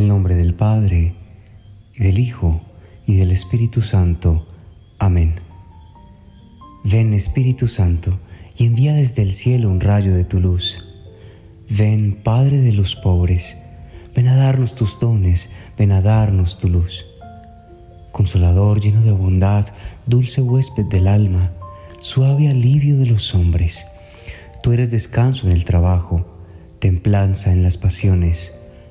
el nombre del Padre, y del Hijo, y del Espíritu Santo. Amén. Ven Espíritu Santo, y envía desde el cielo un rayo de tu luz. Ven Padre de los pobres, ven a darnos tus dones, ven a darnos tu luz. Consolador lleno de bondad, dulce huésped del alma, suave alivio de los hombres. Tú eres descanso en el trabajo, templanza en las pasiones,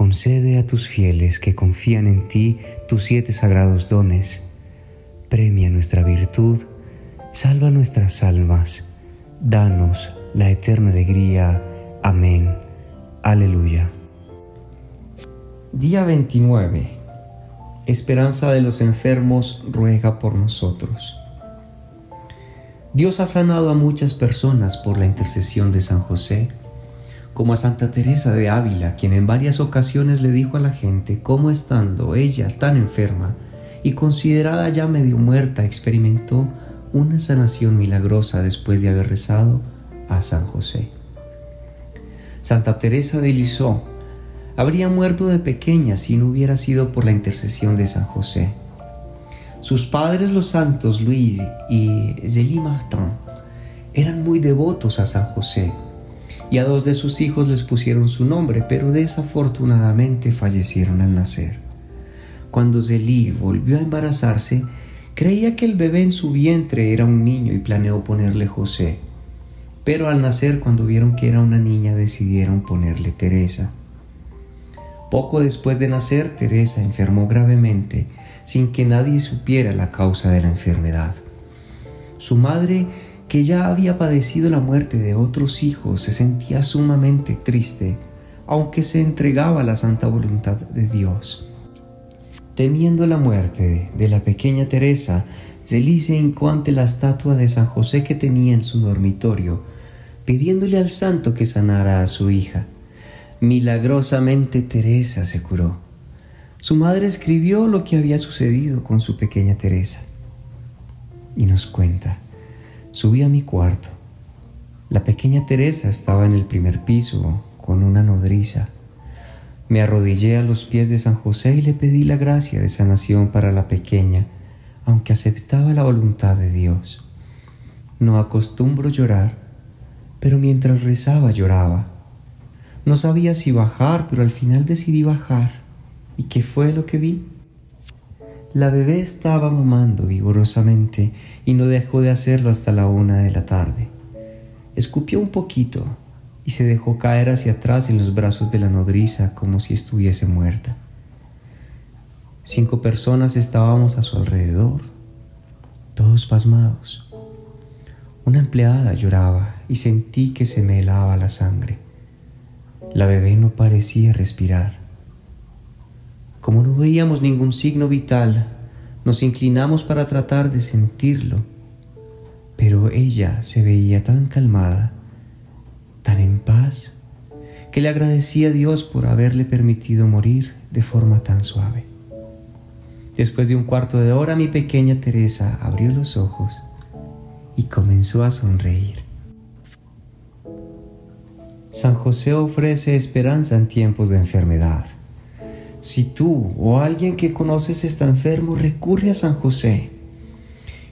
Concede a tus fieles que confían en ti tus siete sagrados dones. Premia nuestra virtud, salva nuestras almas, danos la eterna alegría. Amén. Aleluya. Día 29. Esperanza de los enfermos ruega por nosotros. Dios ha sanado a muchas personas por la intercesión de San José como a Santa Teresa de Ávila, quien en varias ocasiones le dijo a la gente cómo estando ella tan enferma y considerada ya medio muerta, experimentó una sanación milagrosa después de haber rezado a San José. Santa Teresa de Lisieux habría muerto de pequeña si no hubiera sido por la intercesión de San José. Sus padres los santos Luis y Zélie Martin eran muy devotos a San José y a dos de sus hijos les pusieron su nombre, pero desafortunadamente fallecieron al nacer. Cuando Zélie volvió a embarazarse, creía que el bebé en su vientre era un niño y planeó ponerle José. Pero al nacer, cuando vieron que era una niña, decidieron ponerle Teresa. Poco después de nacer, Teresa enfermó gravemente, sin que nadie supiera la causa de la enfermedad. Su madre que ya había padecido la muerte de otros hijos, se sentía sumamente triste, aunque se entregaba a la santa voluntad de Dios. Temiendo la muerte de la pequeña Teresa, Zelí se hincó ante la estatua de San José que tenía en su dormitorio, pidiéndole al santo que sanara a su hija. Milagrosamente Teresa se curó. Su madre escribió lo que había sucedido con su pequeña Teresa y nos cuenta. Subí a mi cuarto. La pequeña Teresa estaba en el primer piso con una nodriza. Me arrodillé a los pies de San José y le pedí la gracia de sanación para la pequeña, aunque aceptaba la voluntad de Dios. No acostumbro llorar, pero mientras rezaba lloraba. No sabía si bajar, pero al final decidí bajar. ¿Y qué fue lo que vi? La bebé estaba mamando vigorosamente y no dejó de hacerlo hasta la una de la tarde. Escupió un poquito y se dejó caer hacia atrás en los brazos de la nodriza como si estuviese muerta. Cinco personas estábamos a su alrededor, todos pasmados. Una empleada lloraba y sentí que se me helaba la sangre. La bebé no parecía respirar. Como no veíamos ningún signo vital, nos inclinamos para tratar de sentirlo, pero ella se veía tan calmada, tan en paz, que le agradecía a Dios por haberle permitido morir de forma tan suave. Después de un cuarto de hora mi pequeña Teresa abrió los ojos y comenzó a sonreír. San José ofrece esperanza en tiempos de enfermedad. Si tú o alguien que conoces está enfermo, recurre a San José.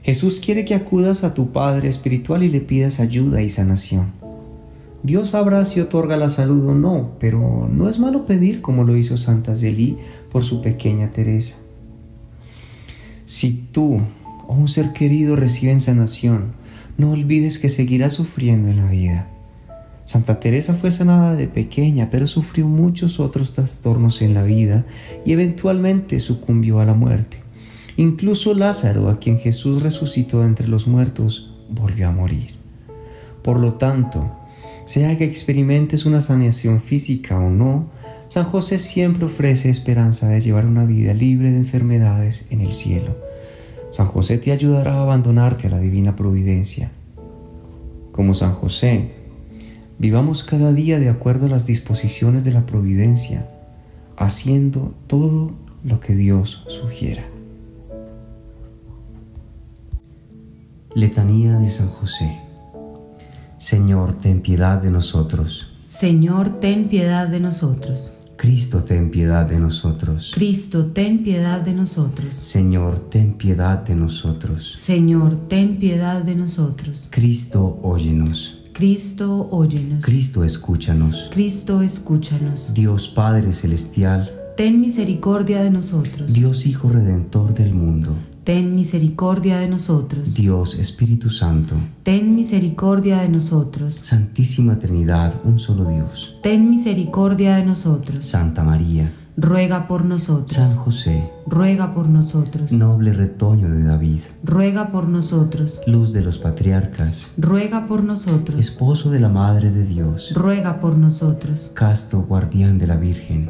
Jesús quiere que acudas a tu Padre Espiritual y le pidas ayuda y sanación. Dios sabrá si otorga la salud o no, pero no es malo pedir como lo hizo Santa Zelí por su pequeña Teresa. Si tú o un ser querido reciben sanación, no olvides que seguirás sufriendo en la vida. Santa Teresa fue sanada de pequeña, pero sufrió muchos otros trastornos en la vida y eventualmente sucumbió a la muerte. Incluso Lázaro, a quien Jesús resucitó entre los muertos, volvió a morir. Por lo tanto, sea que experimentes una sanación física o no, San José siempre ofrece esperanza de llevar una vida libre de enfermedades en el cielo. San José te ayudará a abandonarte a la divina providencia. Como San José, vivamos cada día de acuerdo a las disposiciones de la providencia, haciendo todo lo que Dios sugiera. Letanía de San José. Señor, ten piedad de nosotros. Señor, ten piedad de nosotros. Cristo, ten piedad de nosotros. Cristo, ten piedad de nosotros. Señor, ten piedad de nosotros. Señor, ten piedad de nosotros. Cristo, óyenos. Cristo, óyenos. Cristo, escúchanos. Cristo, escúchanos. Dios Padre Celestial, ten misericordia de nosotros. Dios Hijo Redentor del mundo ten misericordia de nosotros. Dios Espíritu Santo, ten misericordia de nosotros. Santísima Trinidad, un solo Dios, ten misericordia de nosotros. Santa María, ruega por nosotros. San José, ruega por nosotros. Noble retoño de David, ruega por nosotros. Luz de los patriarcas, ruega por nosotros. Esposo de la Madre de Dios, ruega por nosotros. Casto guardián de la Virgen,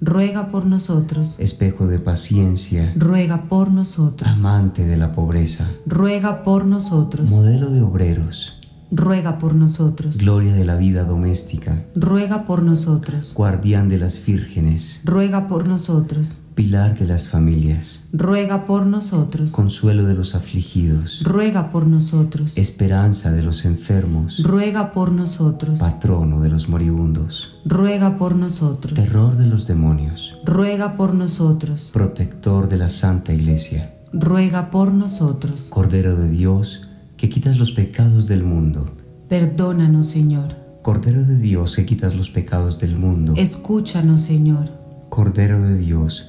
ruega por nosotros. Espejo de paciencia, ruega por nosotros. Amante de la pobreza, ruega por nosotros. Modelo de obreros, ruega por nosotros. Gloria de la vida doméstica, ruega por nosotros. Guardián de las vírgenes, ruega por nosotros. Pilar de las familias, ruega por nosotros. Consuelo de los afligidos, ruega por nosotros. Esperanza de los enfermos, ruega por nosotros. Patrono de los moribundos, ruega por nosotros. Terror de los demonios, ruega por nosotros. Protector de la Santa Iglesia, ruega por nosotros. Cordero de Dios, que quitas los pecados del mundo, perdónanos, Señor. Cordero de Dios, que quitas los pecados del mundo, escúchanos, Señor. Cordero de Dios,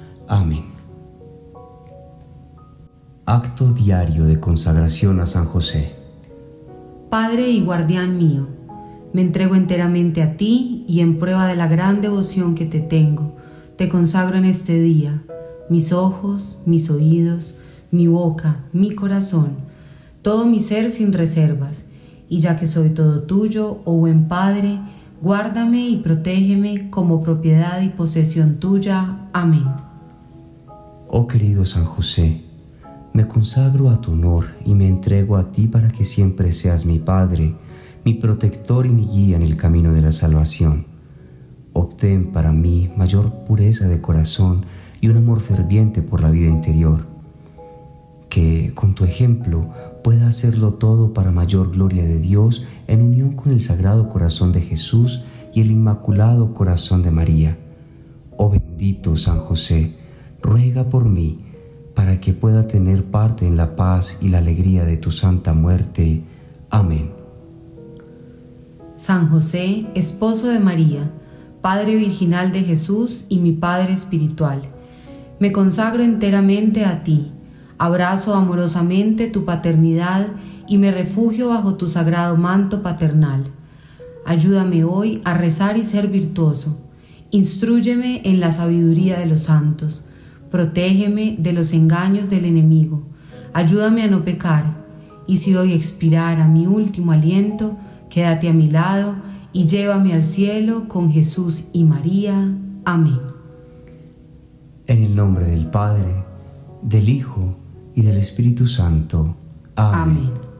Amén. Acto diario de consagración a San José. Padre y guardián mío, me entrego enteramente a ti y en prueba de la gran devoción que te tengo, te consagro en este día mis ojos, mis oídos, mi boca, mi corazón, todo mi ser sin reservas, y ya que soy todo tuyo, oh buen Padre, guárdame y protégeme como propiedad y posesión tuya. Amén. Oh querido San José, me consagro a tu honor y me entrego a ti para que siempre seas mi Padre, mi protector y mi guía en el camino de la salvación. Obtén para mí mayor pureza de corazón y un amor ferviente por la vida interior. Que con tu ejemplo pueda hacerlo todo para mayor gloria de Dios en unión con el Sagrado Corazón de Jesús y el Inmaculado Corazón de María. Oh bendito San José, ruega por mí, para que pueda tener parte en la paz y la alegría de tu santa muerte. Amén. San José, esposo de María, Padre virginal de Jesús y mi Padre espiritual, me consagro enteramente a ti, abrazo amorosamente tu paternidad y me refugio bajo tu sagrado manto paternal. Ayúdame hoy a rezar y ser virtuoso. Instrúyeme en la sabiduría de los santos Protégeme de los engaños del enemigo. Ayúdame a no pecar. Y si hoy expirara mi último aliento, quédate a mi lado y llévame al cielo con Jesús y María. Amén. En el nombre del Padre, del Hijo y del Espíritu Santo. Amén. Amén.